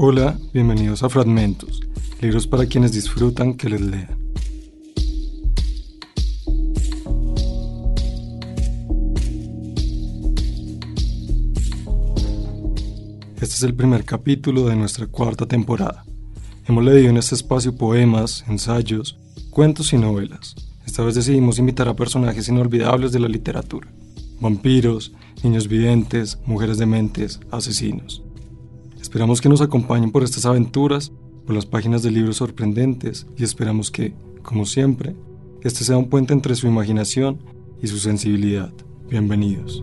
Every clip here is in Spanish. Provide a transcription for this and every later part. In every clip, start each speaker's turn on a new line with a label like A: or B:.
A: Hola, bienvenidos a Fragmentos, libros para quienes disfrutan que les lean. Este es el primer capítulo de nuestra cuarta temporada. Hemos leído en este espacio poemas, ensayos, cuentos y novelas. Esta vez decidimos invitar a personajes inolvidables de la literatura. Vampiros, niños videntes, mujeres dementes, asesinos. Esperamos que nos acompañen por estas aventuras, por las páginas de libros sorprendentes y esperamos que, como siempre, este sea un puente entre su imaginación y su sensibilidad. Bienvenidos.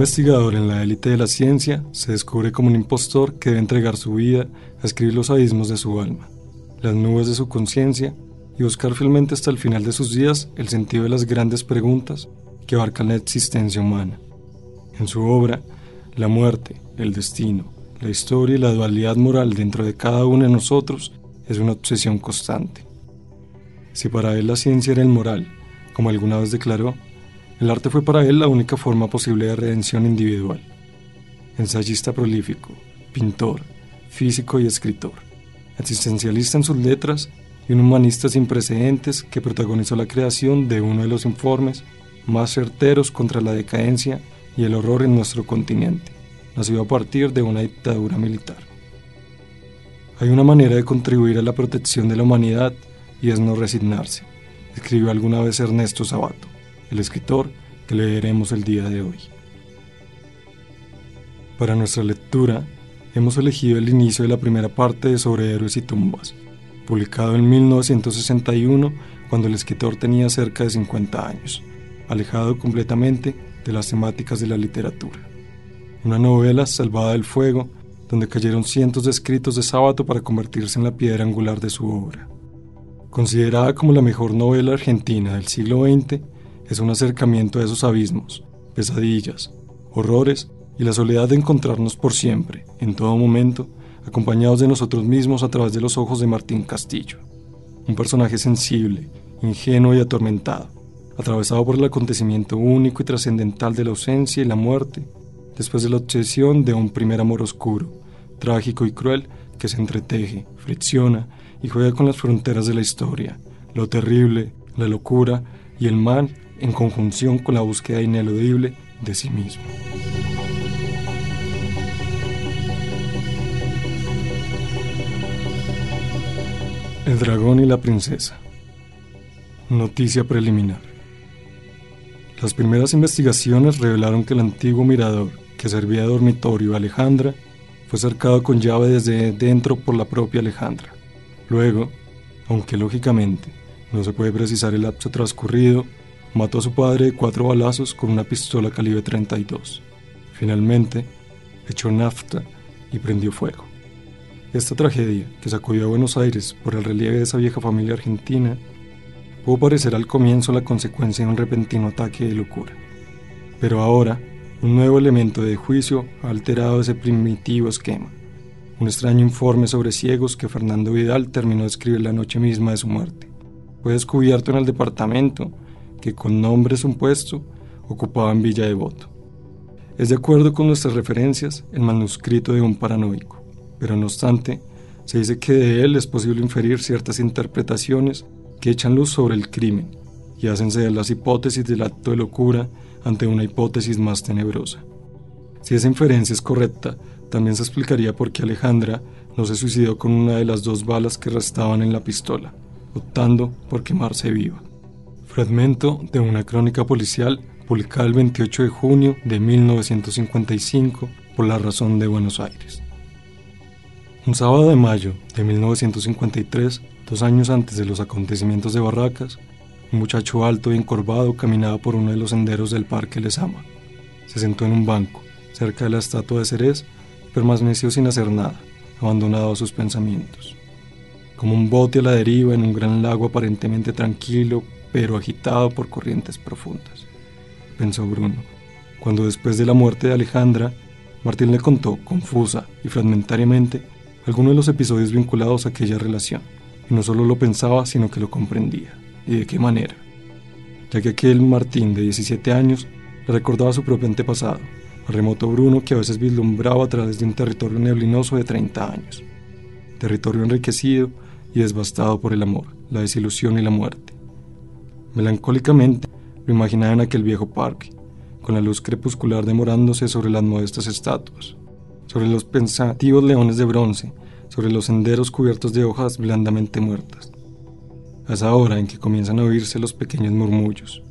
A: Investigador en la élite de la ciencia se descubre como un impostor que debe entregar su vida a escribir los abismos de su alma, las nubes de su conciencia y buscar fielmente hasta el final de sus días el sentido de las grandes preguntas que abarcan la existencia humana. En su obra, la muerte, el destino, la historia y la dualidad moral dentro de cada uno de nosotros es una obsesión constante. Si para él la ciencia era el moral, como alguna vez declaró, el arte fue para él la única forma posible de redención individual. Ensayista prolífico, pintor, físico y escritor, existencialista en sus letras y un humanista sin precedentes que protagonizó la creación de uno de los informes más certeros contra la decadencia y el horror en nuestro continente, nacido a partir de una dictadura militar. Hay una manera de contribuir a la protección de la humanidad y es no resignarse, escribió alguna vez Ernesto Sabato el escritor que leeremos el día de hoy. Para nuestra lectura, hemos elegido el inicio de la primera parte de Sobre Héroes y Tumbas, publicado en 1961 cuando el escritor tenía cerca de 50 años, alejado completamente de las temáticas de la literatura. Una novela salvada del fuego, donde cayeron cientos de escritos de sábado para convertirse en la piedra angular de su obra. Considerada como la mejor novela argentina del siglo XX, es un acercamiento a esos abismos, pesadillas, horrores y la soledad de encontrarnos por siempre, en todo momento, acompañados de nosotros mismos a través de los ojos de Martín Castillo. Un personaje sensible, ingenuo y atormentado, atravesado por el acontecimiento único y trascendental de la ausencia y la muerte, después de la obsesión de un primer amor oscuro, trágico y cruel que se entreteje, fricciona y juega con las fronteras de la historia, lo terrible, la locura y el mal en conjunción con la búsqueda ineludible de sí mismo. El dragón y la princesa. Noticia preliminar. Las primeras investigaciones revelaron que el antiguo mirador, que servía de dormitorio a Alejandra, fue cercado con llave desde dentro por la propia Alejandra. Luego, aunque lógicamente no se puede precisar el lapso transcurrido, mató a su padre de cuatro balazos con una pistola calibre 32. Finalmente, echó nafta y prendió fuego. Esta tragedia, que sacudió a Buenos Aires por el relieve de esa vieja familia argentina, pudo parecer al comienzo la consecuencia de un repentino ataque de locura. Pero ahora, un nuevo elemento de juicio ha alterado ese primitivo esquema. Un extraño informe sobre ciegos que Fernando Vidal terminó de escribir la noche misma de su muerte. Fue descubierto en el departamento que con nombre es un puesto ocupaba en Villa Devoto. Es de acuerdo con nuestras referencias el manuscrito de un paranoico, pero no obstante, se dice que de él es posible inferir ciertas interpretaciones que echan luz sobre el crimen y hacen ceder las hipótesis del acto de locura ante una hipótesis más tenebrosa. Si esa inferencia es correcta, también se explicaría por qué Alejandra no se suicidó con una de las dos balas que restaban en la pistola, optando por quemarse viva. Fragmento de una crónica policial publicada el 28 de junio de 1955 por La Razón de Buenos Aires. Un sábado de mayo de 1953, dos años antes de los acontecimientos de Barracas, un muchacho alto y encorvado caminaba por uno de los senderos del Parque Lesama. Se sentó en un banco, cerca de la estatua de Ceres, permaneció sin hacer nada, abandonado a sus pensamientos. Como un bote a la deriva en un gran lago aparentemente tranquilo, pero agitado por corrientes profundas, pensó Bruno, cuando después de la muerte de Alejandra, Martín le contó, confusa y fragmentariamente, alguno de los episodios vinculados a aquella relación, y no solo lo pensaba, sino que lo comprendía. ¿Y de qué manera? Ya que aquel Martín de 17 años le recordaba su propio antepasado, al remoto Bruno que a veces vislumbraba a través de un territorio neblinoso de 30 años, territorio enriquecido y devastado por el amor, la desilusión y la muerte. Melancólicamente lo imaginaba en aquel viejo parque, con la luz crepuscular demorándose sobre las modestas estatuas, sobre los pensativos leones de bronce, sobre los senderos cubiertos de hojas blandamente muertas. A esa hora en que comienzan a oírse los pequeños murmullos,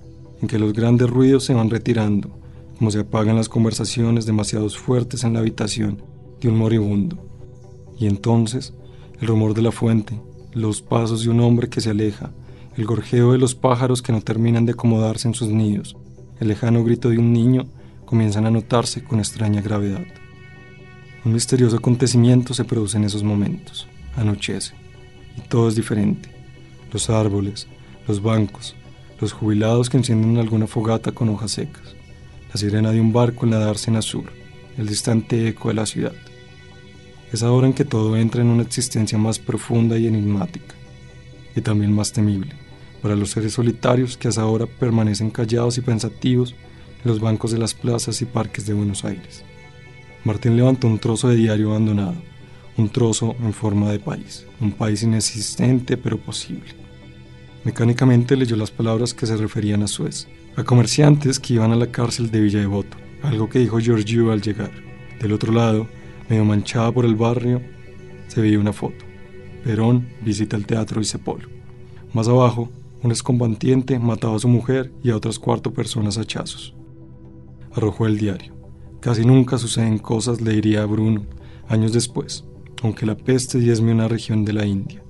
A: en que los grandes ruidos se van retirando, como se apagan las conversaciones demasiado fuertes en la habitación de un moribundo. Y entonces, el rumor de la fuente, los pasos de un hombre que se aleja, el gorjeo de los pájaros que no terminan de acomodarse en sus nidos, el lejano grito de un niño comienzan a notarse con extraña gravedad. Un misterioso acontecimiento se produce en esos momentos. Anochece. Y todo es diferente. Los árboles, los bancos, los jubilados que encienden alguna fogata con hojas secas, la sirena de un barco en la en azul, el distante eco de la ciudad. Es ahora en que todo entra en una existencia más profunda y enigmática, y también más temible para los seres solitarios que hasta ahora permanecen callados y pensativos en los bancos de las plazas y parques de Buenos Aires. Martín levantó un trozo de diario abandonado, un trozo en forma de país, un país inexistente pero posible. Mecánicamente leyó las palabras que se referían a Suez, a comerciantes que iban a la cárcel de Villa Devoto, algo que dijo Giorgio al llegar. Del otro lado, medio manchada por el barrio, se veía una foto. Perón visita el teatro Isepolo. Más abajo, un excombatiente mataba a su mujer y a otras cuatro personas a hachazos. Arrojó el diario. Casi nunca suceden cosas, le diría a Bruno, años después, aunque la peste diezme una región de la India.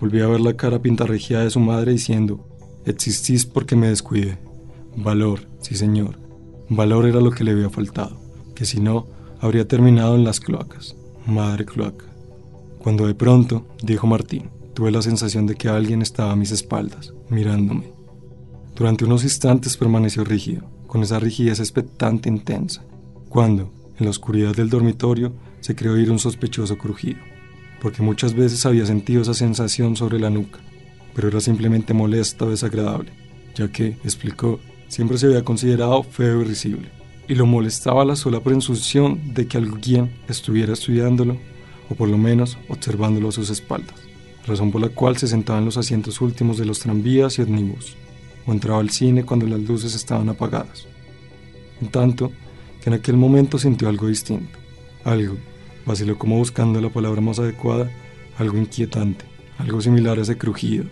A: Volví a ver la cara pintarregiada de su madre diciendo, existís porque me descuide. Valor, sí señor. Valor era lo que le había faltado, que si no, habría terminado en las cloacas. Madre cloaca. Cuando de pronto, dijo Martín, Tuve la sensación de que alguien estaba a mis espaldas, mirándome. Durante unos instantes permaneció rígido, con esa rigidez expectante intensa, cuando, en la oscuridad del dormitorio, se creó oír un sospechoso crujido, porque muchas veces había sentido esa sensación sobre la nuca, pero era simplemente molesta o desagradable, ya que, explicó, siempre se había considerado feo y risible, y lo molestaba la sola presunción de que alguien estuviera estudiándolo, o por lo menos observándolo a sus espaldas razón por la cual se sentaba en los asientos últimos de los tranvías y ómnibus, o entraba al cine cuando las luces estaban apagadas. En tanto que en aquel momento sintió algo distinto, algo, vaciló como buscando la palabra más adecuada, algo inquietante, algo similar a ese crujido,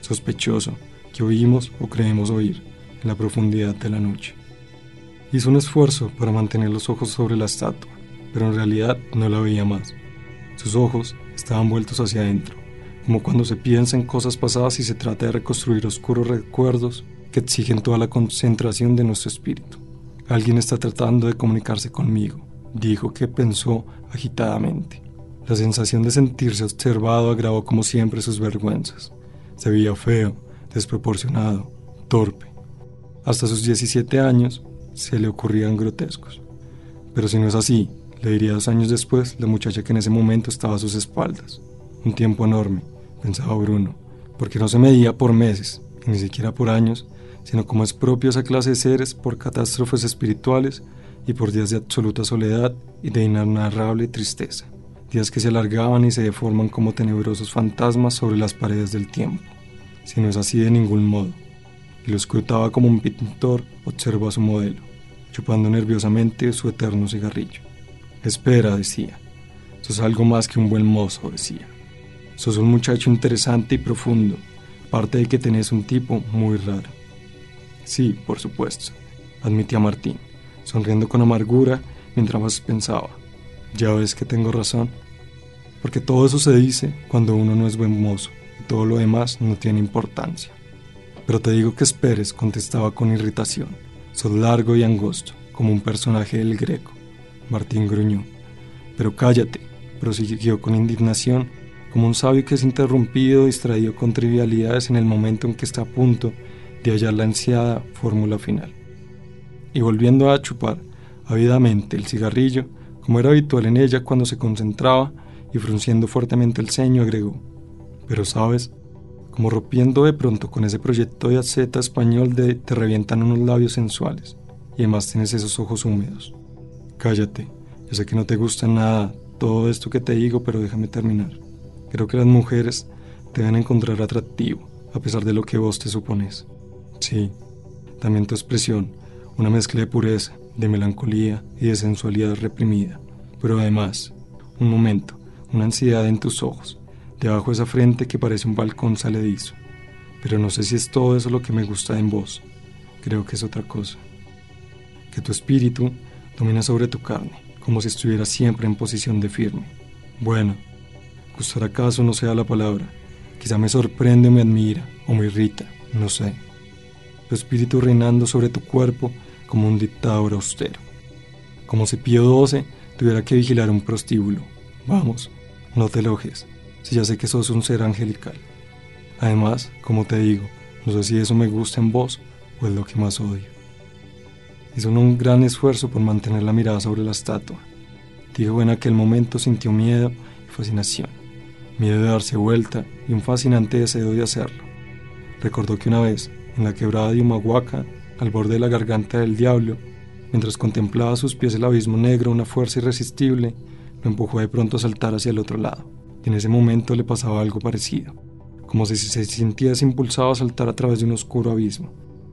A: sospechoso, que oímos o creemos oír en la profundidad de la noche. Hizo un esfuerzo para mantener los ojos sobre la estatua, pero en realidad no la veía más. Sus ojos estaban vueltos hacia adentro, como cuando se piensa en cosas pasadas y se trata de reconstruir oscuros recuerdos que exigen toda la concentración de nuestro espíritu. Alguien está tratando de comunicarse conmigo, dijo que pensó agitadamente. La sensación de sentirse observado agravó como siempre sus vergüenzas. Se veía feo, desproporcionado, torpe. Hasta sus 17 años se le ocurrían grotescos. Pero si no es así, le diría dos años después la muchacha que en ese momento estaba a sus espaldas. Un tiempo enorme, pensaba Bruno, porque no se medía por meses, ni siquiera por años, sino como es propio esa clase de seres por catástrofes espirituales y por días de absoluta soledad y de inenarrable tristeza, días que se alargaban y se deforman como tenebrosos fantasmas sobre las paredes del tiempo, si no es así de ningún modo, y lo escrutaba como un pintor observó a su modelo, chupando nerviosamente su eterno cigarrillo. Espera, decía, sos algo más que un buen mozo, decía. Sos un muchacho interesante y profundo, aparte de que tenés un tipo muy raro. Sí, por supuesto, admitía Martín, sonriendo con amargura mientras pensaba. Ya ves que tengo razón. Porque todo eso se dice cuando uno no es buen mozo y todo lo demás no tiene importancia. Pero te digo que esperes, contestaba con irritación. Sos largo y angosto, como un personaje del greco. Martín gruñó. Pero cállate, prosiguió con indignación como un sabio que es interrumpido, distraído con trivialidades en el momento en que está a punto de hallar la ansiada fórmula final. Y volviendo a chupar ávidamente el cigarrillo, como era habitual en ella cuando se concentraba y frunciendo fuertemente el ceño agregó, pero sabes, como rompiendo de pronto con ese proyecto de aceta español de te revientan unos labios sensuales y además tienes esos ojos húmedos. Cállate, yo sé que no te gusta nada todo esto que te digo, pero déjame terminar. Creo que las mujeres te van a encontrar atractivo, a pesar de lo que vos te supones. Sí, también tu expresión, una mezcla de pureza, de melancolía y de sensualidad reprimida. Pero además, un momento, una ansiedad en tus ojos, debajo de esa frente que parece un balcón saledizo. Pero no sé si es todo eso lo que me gusta en vos. Creo que es otra cosa. Que tu espíritu domina sobre tu carne, como si estuviera siempre en posición de firme. Bueno, gustar acaso no sea la palabra. Quizá me sorprende me admira o me irrita, no sé. Tu espíritu reinando sobre tu cuerpo como un dictador austero. Como si Pío XII tuviera que vigilar un prostíbulo. Vamos, no te elogies, si ya sé que sos un ser angelical. Además, como te digo, no sé si eso me gusta en vos o es lo que más odio. Hizo un gran esfuerzo por mantener la mirada sobre la estatua. Dijo en aquel momento sintió miedo y fascinación, miedo de darse vuelta y un fascinante deseo de hacerlo. Recordó que una vez, en la quebrada de Humahuaca, al borde de la garganta del diablo, mientras contemplaba a sus pies el abismo negro, una fuerza irresistible lo empujó de pronto a saltar hacia el otro lado. Y en ese momento le pasaba algo parecido, como si se sintiese impulsado a saltar a través de un oscuro abismo,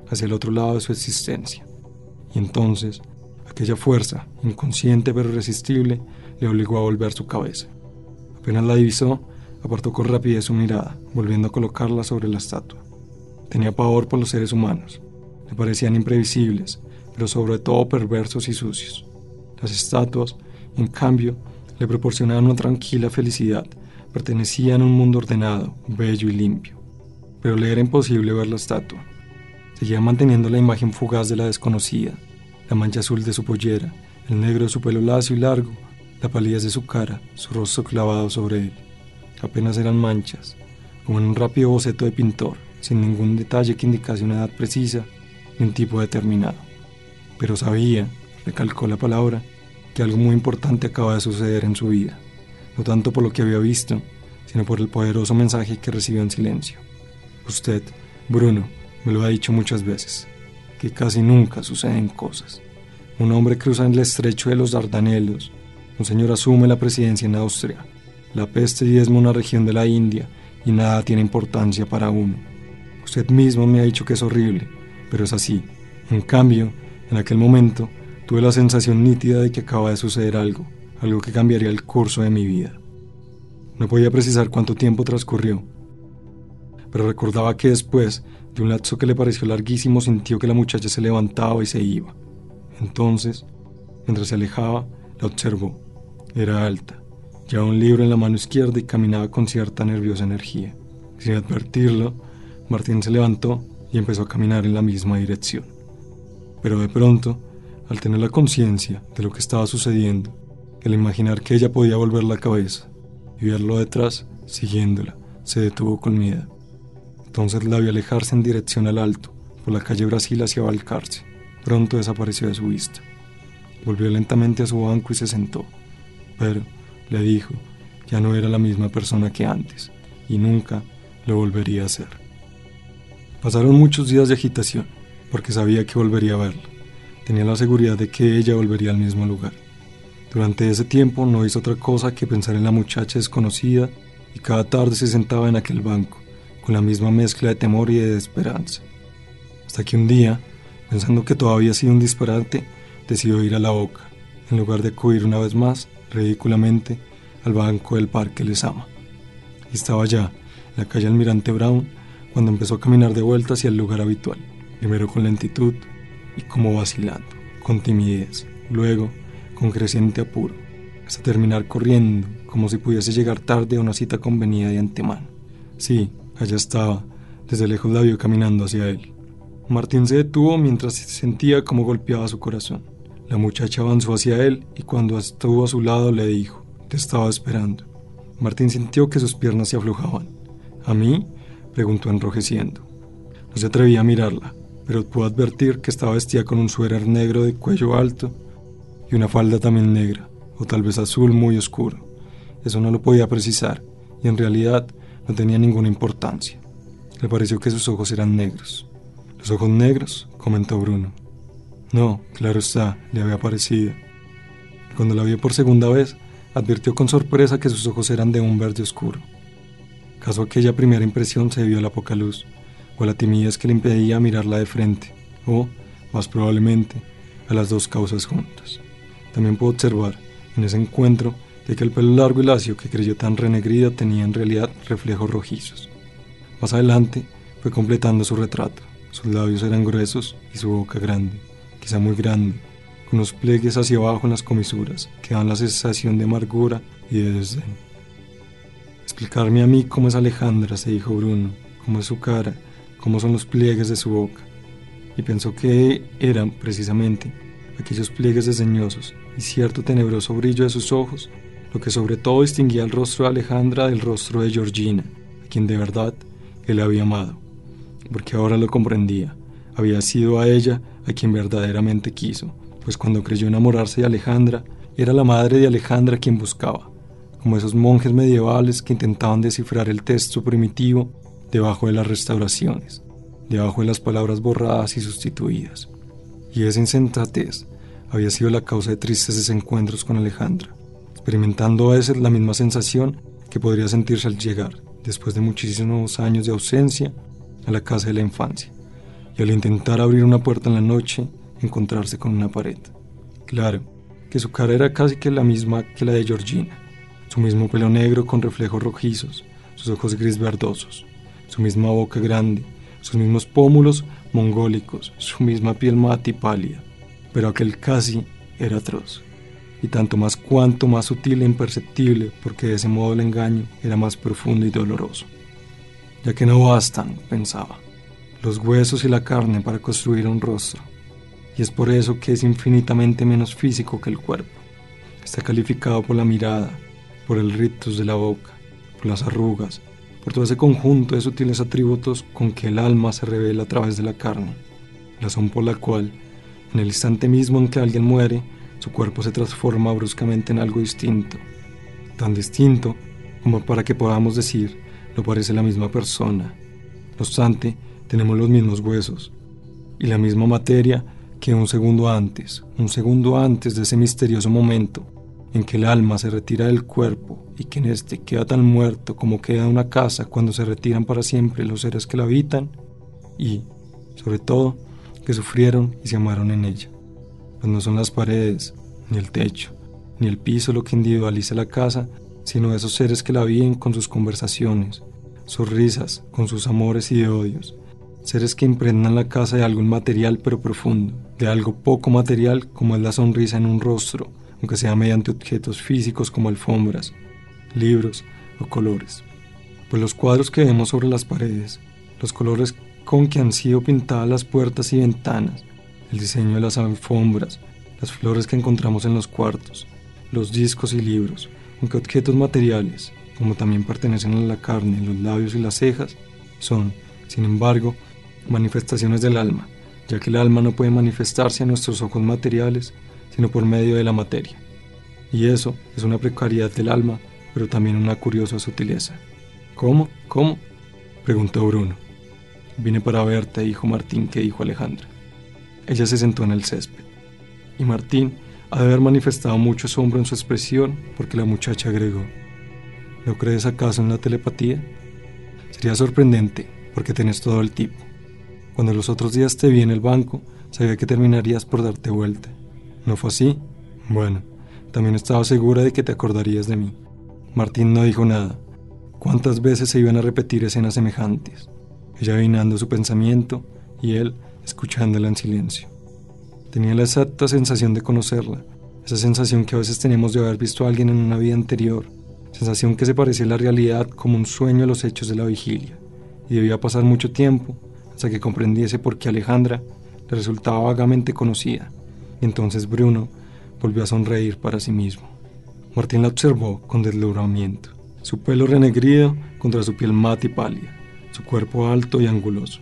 A: hacia el otro lado de su existencia. Y entonces, aquella fuerza, inconsciente pero irresistible, le obligó a volver su cabeza. Apenas la divisó, apartó con rapidez su mirada, volviendo a colocarla sobre la estatua. Tenía pavor por los seres humanos. Le parecían imprevisibles, pero sobre todo perversos y sucios. Las estatuas, en cambio, le proporcionaban una tranquila felicidad, pertenecían a un mundo ordenado, bello y limpio. Pero le era imposible ver la estatua. Seguía manteniendo la imagen fugaz de la desconocida, la mancha azul de su pollera, el negro de su pelo lacio y largo, la palidez de su cara, su rostro clavado sobre él. Apenas eran manchas, como en un rápido boceto de pintor, sin ningún detalle que indicase una edad precisa ni un tipo determinado. Pero sabía, recalcó la palabra, que algo muy importante acaba de suceder en su vida, no tanto por lo que había visto, sino por el poderoso mensaje que recibió en silencio. Usted, Bruno, me lo ha dicho muchas veces, que casi nunca suceden cosas. Un hombre cruza en el estrecho de los Dardanelos, un señor asume la presidencia en Austria, la peste diezma una región de la India y nada tiene importancia para uno. Usted mismo me ha dicho que es horrible, pero es así. En cambio, en aquel momento, tuve la sensación nítida de que acaba de suceder algo, algo que cambiaría el curso de mi vida. No podía precisar cuánto tiempo transcurrió, pero recordaba que después de un lapso que le pareció larguísimo sintió que la muchacha se levantaba y se iba. Entonces, mientras se alejaba, la observó. Era alta, llevaba un libro en la mano izquierda y caminaba con cierta nerviosa energía. Sin advertirlo, Martín se levantó y empezó a caminar en la misma dirección. Pero de pronto, al tener la conciencia de lo que estaba sucediendo, al imaginar que ella podía volver la cabeza y verlo detrás, siguiéndola, se detuvo con miedo. Entonces la vio alejarse en dirección al alto, por la calle Brasil hacia Valcarce. Pronto desapareció de su vista. Volvió lentamente a su banco y se sentó. Pero, le dijo, ya no era la misma persona que antes, y nunca lo volvería a ser. Pasaron muchos días de agitación, porque sabía que volvería a verla tenía la seguridad de que ella volvería al mismo lugar. Durante ese tiempo no hizo otra cosa que pensar en la muchacha desconocida y cada tarde se sentaba en aquel banco, con la misma mezcla de temor y de esperanza. Hasta que un día, pensando que todavía había sido un disparate, decidió ir a la boca, en lugar de acudir una vez más, ridículamente, al banco del Parque Les Ama. Y estaba ya, en la calle Almirante Brown, cuando empezó a caminar de vuelta hacia el lugar habitual, primero con lentitud, y como vacilando, con timidez, luego con creciente apuro, hasta terminar corriendo, como si pudiese llegar tarde a una cita convenida de antemano. Sí, allá estaba, desde lejos la vio caminando hacia él. Martín se detuvo mientras sentía cómo golpeaba su corazón. La muchacha avanzó hacia él y cuando estuvo a su lado le dijo, te estaba esperando. Martín sintió que sus piernas se aflojaban. ¿A mí? preguntó enrojeciendo. No se atrevía a mirarla pero pudo advertir que estaba vestida con un suéter negro de cuello alto y una falda también negra, o tal vez azul muy oscuro, eso no lo podía precisar, y en realidad no tenía ninguna importancia. Le pareció que sus ojos eran negros. ¿Los ojos negros? comentó Bruno. No, claro está, le había parecido. Cuando la vio por segunda vez, advirtió con sorpresa que sus ojos eran de un verde oscuro. Caso aquella primera impresión se debió a la poca luz, o a la timidez que le impedía mirarla de frente, o, más probablemente, a las dos causas juntas. También pudo observar, en ese encuentro, que el pelo largo y lacio que creyó tan renegrido tenía en realidad reflejos rojizos. Más adelante fue completando su retrato. Sus labios eran gruesos y su boca grande, quizá muy grande, con los pliegues hacia abajo en las comisuras que dan la sensación de amargura y de desdén. Explicarme a mí cómo es Alejandra, se dijo Bruno, cómo es su cara, cómo son los pliegues de su boca. Y pensó que eran, precisamente, aquellos pliegues desdeñosos y cierto tenebroso brillo de sus ojos lo que sobre todo distinguía el rostro de Alejandra del rostro de Georgina, a quien de verdad él había amado, porque ahora lo comprendía, había sido a ella a quien verdaderamente quiso, pues cuando creyó enamorarse de Alejandra, era la madre de Alejandra quien buscaba, como esos monjes medievales que intentaban descifrar el texto primitivo debajo de las restauraciones, debajo de las palabras borradas y sustituidas. Y esa insensatez había sido la causa de tristes desencuentros con Alejandra experimentando a veces la misma sensación que podría sentirse al llegar, después de muchísimos años de ausencia, a la casa de la infancia, y al intentar abrir una puerta en la noche, encontrarse con una pared. Claro, que su cara era casi que la misma que la de Georgina, su mismo pelo negro con reflejos rojizos, sus ojos gris verdosos, su misma boca grande, sus mismos pómulos mongólicos, su misma piel mate y pálida, pero aquel casi era atroz y tanto más cuanto más sutil e imperceptible, porque de ese modo el engaño era más profundo y doloroso. Ya que no bastan, pensaba, los huesos y la carne para construir un rostro, y es por eso que es infinitamente menos físico que el cuerpo. Está calificado por la mirada, por el rictus de la boca, por las arrugas, por todo ese conjunto de sutiles atributos con que el alma se revela a través de la carne, razón por la cual, en el instante mismo en que alguien muere, su cuerpo se transforma bruscamente en algo distinto, tan distinto como para que podamos decir no parece la misma persona. No obstante, tenemos los mismos huesos y la misma materia que un segundo antes, un segundo antes de ese misterioso momento en que el alma se retira del cuerpo y que en este queda tan muerto como queda una casa cuando se retiran para siempre los seres que la habitan y, sobre todo, que sufrieron y se amaron en ella. Pues no son las paredes, ni el techo, ni el piso lo que individualiza la casa, sino esos seres que la viven con sus conversaciones, sus risas, con sus amores y odios, seres que impregnan la casa de algo inmaterial pero profundo, de algo poco material como es la sonrisa en un rostro, aunque sea mediante objetos físicos como alfombras, libros o colores. Pues los cuadros que vemos sobre las paredes, los colores con que han sido pintadas las puertas y ventanas, el diseño de las alfombras, las flores que encontramos en los cuartos, los discos y libros, aunque objetos materiales, como también pertenecen a la carne, los labios y las cejas, son, sin embargo, manifestaciones del alma, ya que el alma no puede manifestarse a nuestros ojos materiales, sino por medio de la materia. Y eso es una precariedad del alma, pero también una curiosa sutileza. ¿Cómo? ¿Cómo? preguntó Bruno. Vine para verte, dijo Martín, que dijo Alejandra. Ella se sentó en el césped. Y Martín ha de haber manifestado mucho asombro en su expresión porque la muchacha agregó, ¿no crees acaso en la telepatía? Sería sorprendente porque tenés todo el tipo. Cuando los otros días te vi en el banco, sabía que terminarías por darte vuelta. ¿No fue así? Bueno, también estaba segura de que te acordarías de mí. Martín no dijo nada. ¿Cuántas veces se iban a repetir escenas semejantes? Ella adivinando su pensamiento y él escuchándola en silencio. Tenía la exacta sensación de conocerla, esa sensación que a veces tenemos de haber visto a alguien en una vida anterior, sensación que se parecía a la realidad como un sueño a los hechos de la vigilia, y debía pasar mucho tiempo hasta que comprendiese por qué Alejandra le resultaba vagamente conocida, entonces Bruno volvió a sonreír para sí mismo. Martín la observó con deslumbramiento, su pelo renegrido contra su piel mate y pálida, su cuerpo alto y anguloso.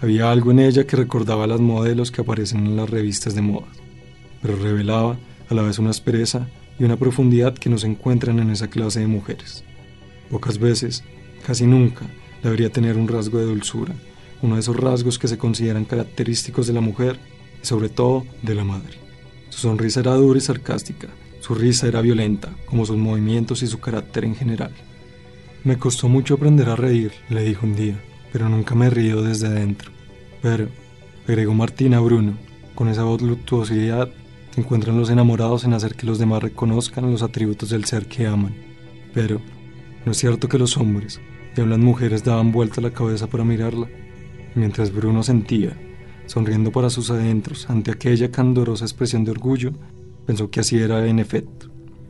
A: Había algo en ella que recordaba a las modelos que aparecen en las revistas de moda, pero revelaba a la vez una aspereza y una profundidad que no se encuentran en esa clase de mujeres. Pocas veces, casi nunca, debería tener un rasgo de dulzura, uno de esos rasgos que se consideran característicos de la mujer y sobre todo de la madre. Su sonrisa era dura y sarcástica, su risa era violenta, como sus movimientos y su carácter en general. Me costó mucho aprender a reír, le dijo un día, pero nunca me reído desde adentro. Pero, agregó Martina Bruno, con esa voluptuosidad que encuentran los enamorados en hacer que los demás reconozcan los atributos del ser que aman. Pero, ¿no es cierto que los hombres, y las mujeres daban vuelta la cabeza para mirarla? Mientras Bruno sentía, sonriendo para sus adentros ante aquella candorosa expresión de orgullo, pensó que así era en efecto,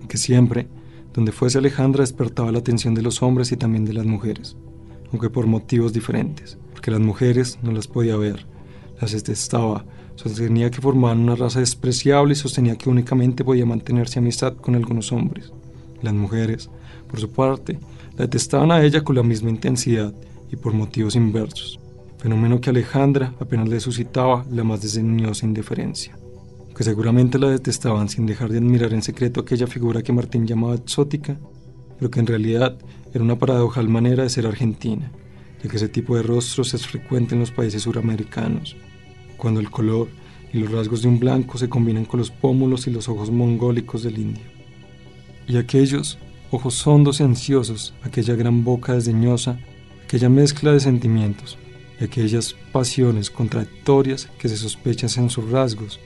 A: que siempre, donde fuese Alejandra, despertaba la atención de los hombres y también de las mujeres, aunque por motivos diferentes, porque las mujeres no las podía ver, las detestaba, sostenía que formaban una raza despreciable y sostenía que únicamente podía mantenerse amistad con algunos hombres. Las mujeres, por su parte, la detestaban a ella con la misma intensidad y por motivos inversos, fenómeno que Alejandra apenas le suscitaba la más desdeñosa indiferencia que seguramente la detestaban sin dejar de admirar en secreto aquella figura que Martín llamaba exótica, pero que en realidad era una paradojal manera de ser argentina, ya que ese tipo de rostros es frecuente en los países suramericanos, cuando el color y los rasgos de un blanco se combinan con los pómulos y los ojos mongólicos del indio. Y aquellos ojos hondos y ansiosos, aquella gran boca desdeñosa, aquella mezcla de sentimientos y aquellas pasiones contradictorias que se sospechan en sus rasgos,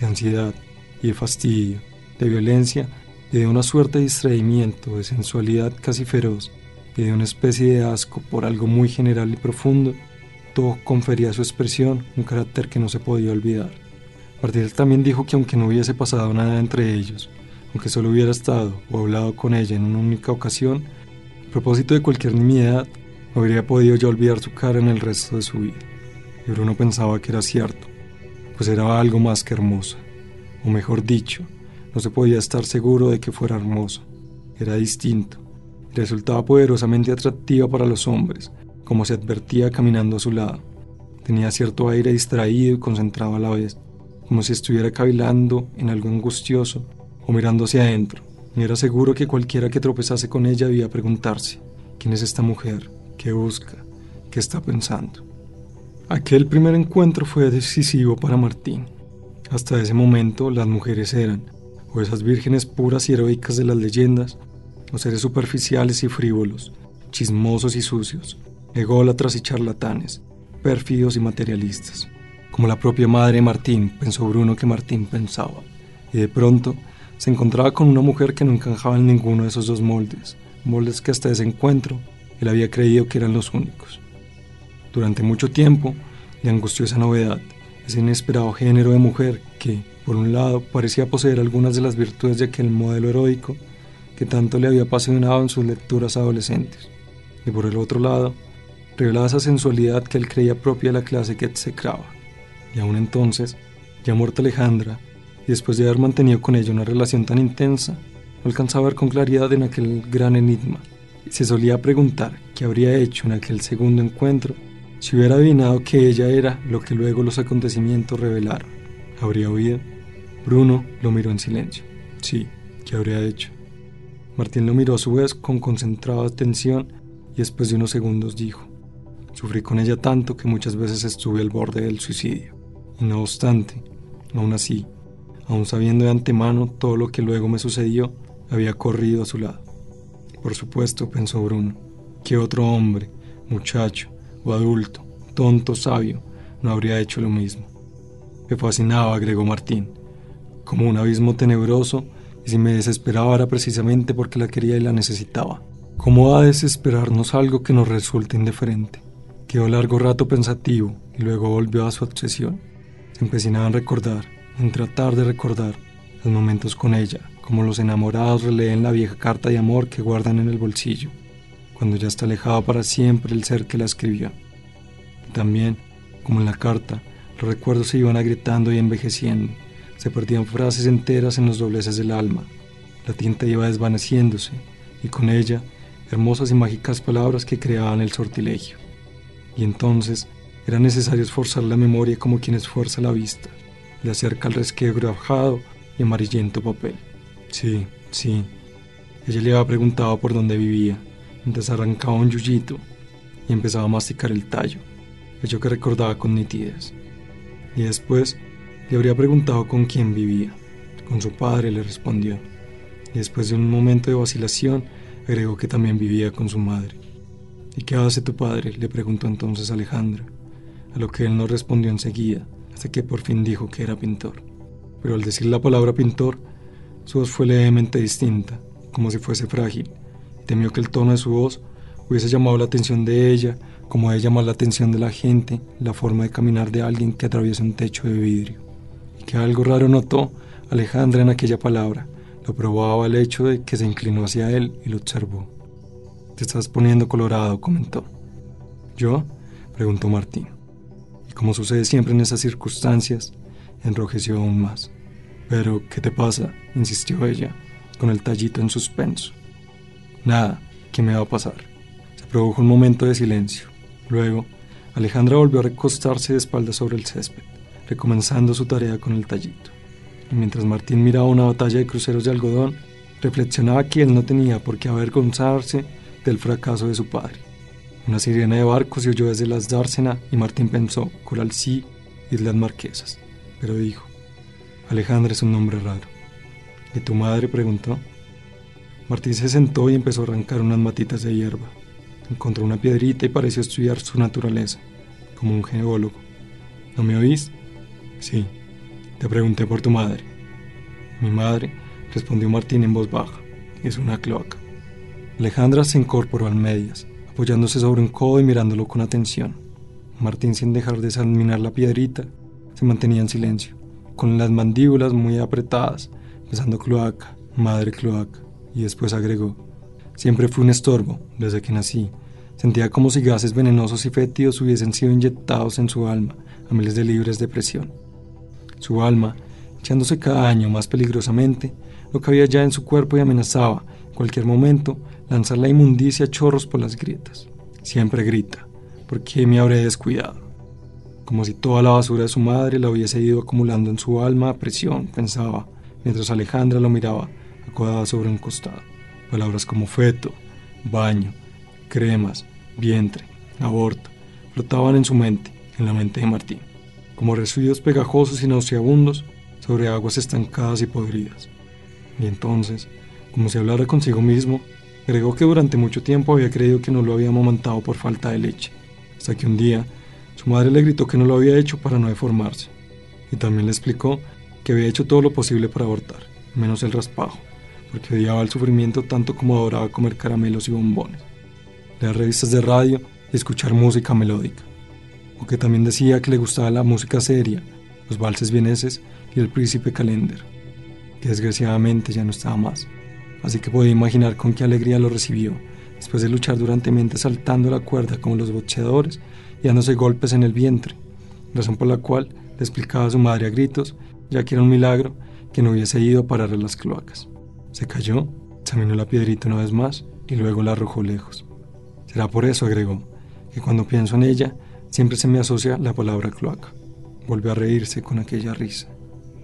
A: de ansiedad y de fastidio, de violencia y de una suerte de distraimiento, de sensualidad casi feroz y de una especie de asco por algo muy general y profundo, todo confería a su expresión un carácter que no se podía olvidar. Martín también dijo que aunque no hubiese pasado nada entre ellos, aunque solo hubiera estado o hablado con ella en una única ocasión, a propósito de cualquier nimiedad, habría podido ya olvidar su cara en el resto de su vida. Y Bruno pensaba que era cierto pues era algo más que hermosa, o mejor dicho, no se podía estar seguro de que fuera hermosa, era distinto, resultaba poderosamente atractiva para los hombres, como se advertía caminando a su lado. Tenía cierto aire distraído y concentrado a la vez, como si estuviera cavilando en algo angustioso o mirando hacia adentro. Y era seguro que cualquiera que tropezase con ella debía preguntarse, ¿quién es esta mujer? ¿Qué busca? ¿Qué está pensando? Aquel primer encuentro fue decisivo para Martín. Hasta ese momento las mujeres eran, o esas vírgenes puras y heroicas de las leyendas, o seres superficiales y frívolos, chismosos y sucios, ególatras y charlatanes, pérfidos y materialistas. Como la propia madre Martín, pensó Bruno que Martín pensaba, y de pronto se encontraba con una mujer que no encajaba en ninguno de esos dos moldes, moldes que hasta ese encuentro él había creído que eran los únicos. Durante mucho tiempo le angustió esa novedad, ese inesperado género de mujer que, por un lado, parecía poseer algunas de las virtudes de aquel modelo heroico que tanto le había apasionado en sus lecturas adolescentes, y por el otro lado, revelaba esa sensualidad que él creía propia de la clase que execraba. Y aún entonces, ya muerta Alejandra, y después de haber mantenido con ella una relación tan intensa, no alcanzaba a ver con claridad en aquel gran enigma, se solía preguntar qué habría hecho en aquel segundo encuentro si hubiera adivinado que ella era lo que luego los acontecimientos revelaron, ¿habría oído? Bruno lo miró en silencio. Sí, ¿qué habría hecho? Martín lo miró a su vez con concentrada atención y después de unos segundos dijo, sufrí con ella tanto que muchas veces estuve al borde del suicidio. Y no obstante, aún así, aún sabiendo de antemano todo lo que luego me sucedió, había corrido a su lado. Por supuesto, pensó Bruno, que otro hombre, muchacho, o adulto, tonto, sabio, no habría hecho lo mismo. Me fascinaba, agregó Martín, como un abismo tenebroso, y si me desesperaba era precisamente porque la quería y la necesitaba. ¿Cómo ha de desesperarnos algo que nos resulte indiferente? Quedó largo rato pensativo y luego volvió a su obsesión. Se empecinaba en recordar, en tratar de recordar los momentos con ella, como los enamorados releen la vieja carta de amor que guardan en el bolsillo cuando ya está alejado para siempre el ser que la escribió. también, como en la carta, los recuerdos se iban agrietando y envejeciendo, se perdían frases enteras en los dobleces del alma, la tinta iba desvaneciéndose y con ella hermosas y mágicas palabras que creaban el sortilegio. Y entonces era necesario esforzar la memoria como quien esfuerza la vista, le acerca el resquebrajado y amarillento papel. Sí, Sí, ella le había preguntado por dónde vivía, mientras arrancaba un yuyito y empezaba a masticar el tallo, hecho que recordaba con nitidez. Y después le habría preguntado con quién vivía. Con su padre le respondió. Y después de un momento de vacilación, agregó que también vivía con su madre. ¿Y qué hace tu padre? le preguntó entonces Alejandra, a lo que él no respondió enseguida, hasta que por fin dijo que era pintor. Pero al decir la palabra pintor, su voz fue levemente distinta, como si fuese frágil. Temió que el tono de su voz hubiese llamado la atención de ella, como de llamar la atención de la gente, la forma de caminar de alguien que atraviesa un techo de vidrio. Y que algo raro notó Alejandra en aquella palabra. Lo probaba el hecho de que se inclinó hacia él y lo observó. Te estás poniendo colorado, comentó. ¿Yo? preguntó Martín. Y como sucede siempre en esas circunstancias, enrojeció aún más. Pero, ¿qué te pasa? insistió ella, con el tallito en suspenso. Nada, ¿qué me va a pasar? Se produjo un momento de silencio. Luego, Alejandra volvió a recostarse de espaldas sobre el césped, recomenzando su tarea con el tallito. Y mientras Martín miraba una batalla de cruceros de algodón, reflexionaba que él no tenía por qué avergonzarse del fracaso de su padre. Una sirena de barcos se oyó desde las dársena y Martín pensó, Coral sí, Islas Marquesas. Pero dijo, Alejandra es un nombre raro. ¿Y tu madre? preguntó. Martín se sentó y empezó a arrancar unas matitas de hierba. Encontró una piedrita y pareció estudiar su naturaleza, como un geólogo. ¿No me oís? Sí. Te pregunté por tu madre. Mi madre, respondió Martín en voz baja, es una cloaca. Alejandra se incorporó al medias, apoyándose sobre un codo y mirándolo con atención. Martín, sin dejar de examinar la piedrita, se mantenía en silencio, con las mandíbulas muy apretadas, pensando cloaca, madre cloaca, y después agregó, siempre fue un estorbo desde que nací. Sentía como si gases venenosos y fétidos hubiesen sido inyectados en su alma a miles de libres de presión. Su alma, echándose cada año más peligrosamente, lo que había ya en su cuerpo y amenazaba, en cualquier momento, lanzar la inmundicia a chorros por las grietas. Siempre grita, ¿por qué me habré descuidado? Como si toda la basura de su madre la hubiese ido acumulando en su alma a presión, pensaba, mientras Alejandra lo miraba, acodada sobre un costado. Palabras como feto, baño, cremas, vientre, aborto, flotaban en su mente, en la mente de Martín como residuos pegajosos y nauseabundos sobre aguas estancadas y podridas. Y entonces, como si hablara consigo mismo, agregó que durante mucho tiempo había creído que no lo había amamantado por falta de leche, hasta que un día su madre le gritó que no lo había hecho para no deformarse, y también le explicó que había hecho todo lo posible para abortar, menos el raspajo, porque odiaba el sufrimiento tanto como adoraba comer caramelos y bombones, leer revistas de radio y escuchar música melódica o que también decía que le gustaba la música seria, los valses vieneses y el príncipe Calender, que desgraciadamente ya no estaba más. Así que podía imaginar con qué alegría lo recibió, después de luchar durante mente saltando la cuerda como los boxeadores y dándose golpes en el vientre, razón por la cual le explicaba a su madre a gritos, ya que era un milagro que no hubiese ido a parar a las cloacas. Se cayó, examinó la piedrita una vez más y luego la arrojó lejos. Será por eso, agregó, que cuando pienso en ella, Siempre se me asocia la palabra cloaca. Volvió a reírse con aquella risa.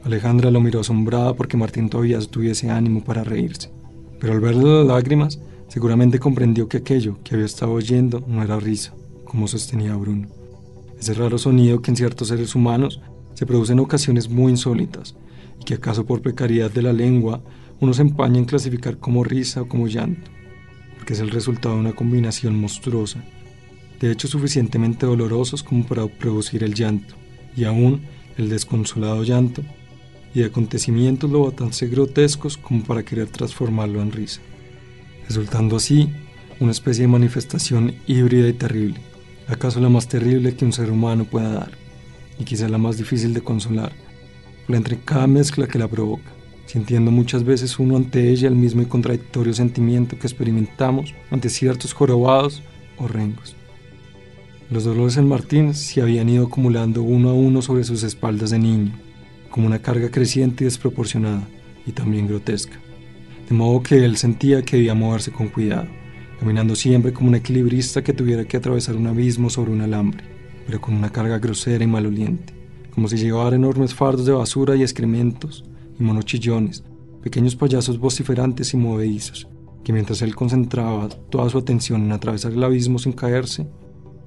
A: Alejandra lo miró asombrada porque Martín todavía tuviese ánimo para reírse. Pero al verle las lágrimas, seguramente comprendió que aquello que había estado oyendo no era risa, como sostenía Bruno. Ese raro sonido que en ciertos seres humanos se produce en ocasiones muy insólitas y que acaso por precariedad de la lengua uno se empaña en clasificar como risa o como llanto, porque es el resultado de una combinación monstruosa de hecho suficientemente dolorosos como para producir el llanto, y aún el desconsolado llanto, y de acontecimientos lo bastante grotescos como para querer transformarlo en risa, resultando así una especie de manifestación híbrida y terrible, acaso la más terrible que un ser humano pueda dar, y quizá la más difícil de consolar, por entre cada mezcla que la provoca, sintiendo muchas veces uno ante ella el mismo y contradictorio sentimiento que experimentamos ante ciertos jorobados o rengos. Los dolores en Martín se habían ido acumulando uno a uno sobre sus espaldas de niño, como una carga creciente y desproporcionada, y también grotesca. De modo que él sentía que debía moverse con cuidado, caminando siempre como un equilibrista que tuviera que atravesar un abismo sobre un alambre, pero con una carga grosera y maloliente, como si llevara enormes fardos de basura y excrementos y monochillones, pequeños payasos vociferantes y movedizos, que mientras él concentraba toda su atención en atravesar el abismo sin caerse,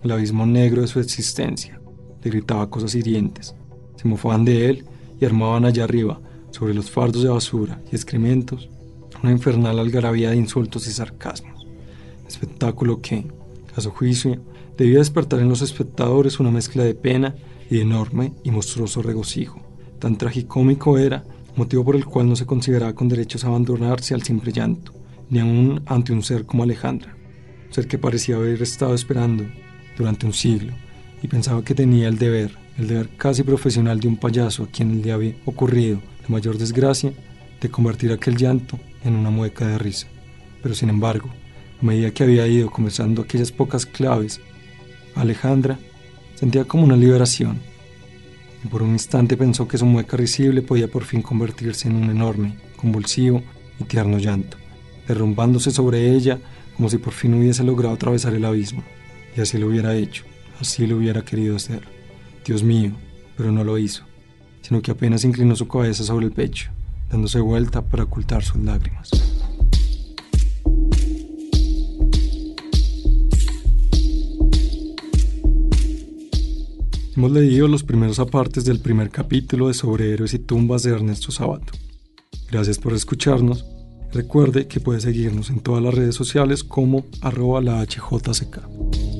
A: el abismo negro de su existencia, le gritaba cosas hirientes, se mofaban de él y armaban allá arriba, sobre los fardos de basura y excrementos, una infernal algarabía de insultos y sarcasmos, espectáculo que, a su juicio, debía despertar en los espectadores una mezcla de pena y enorme y monstruoso regocijo. Tan tragicómico era, motivo por el cual no se consideraba con derechos a abandonarse al simple llanto, ni aún ante un ser como Alejandra, un ser que parecía haber estado esperando durante un siglo y pensaba que tenía el deber, el deber casi profesional de un payaso a quien le había ocurrido la mayor desgracia de convertir aquel llanto en una mueca de risa. Pero sin embargo, medida que había ido comenzando aquellas pocas claves, Alejandra sentía como una liberación, y por un instante pensó que su mueca risible podía por fin convertirse en un enorme, convulsivo y tierno llanto, derrumbándose sobre ella como si por fin hubiese logrado atravesar el abismo. Y así lo hubiera hecho, así lo hubiera querido hacer. Dios mío, pero no lo hizo, sino que apenas inclinó su cabeza sobre el pecho, dándose vuelta para ocultar sus lágrimas. Hemos leído los primeros apartes del primer capítulo de Sobre Héroes y Tumbas de Ernesto Sabato. Gracias por escucharnos. Recuerde que puede seguirnos en todas las redes sociales como arroba la HJCK.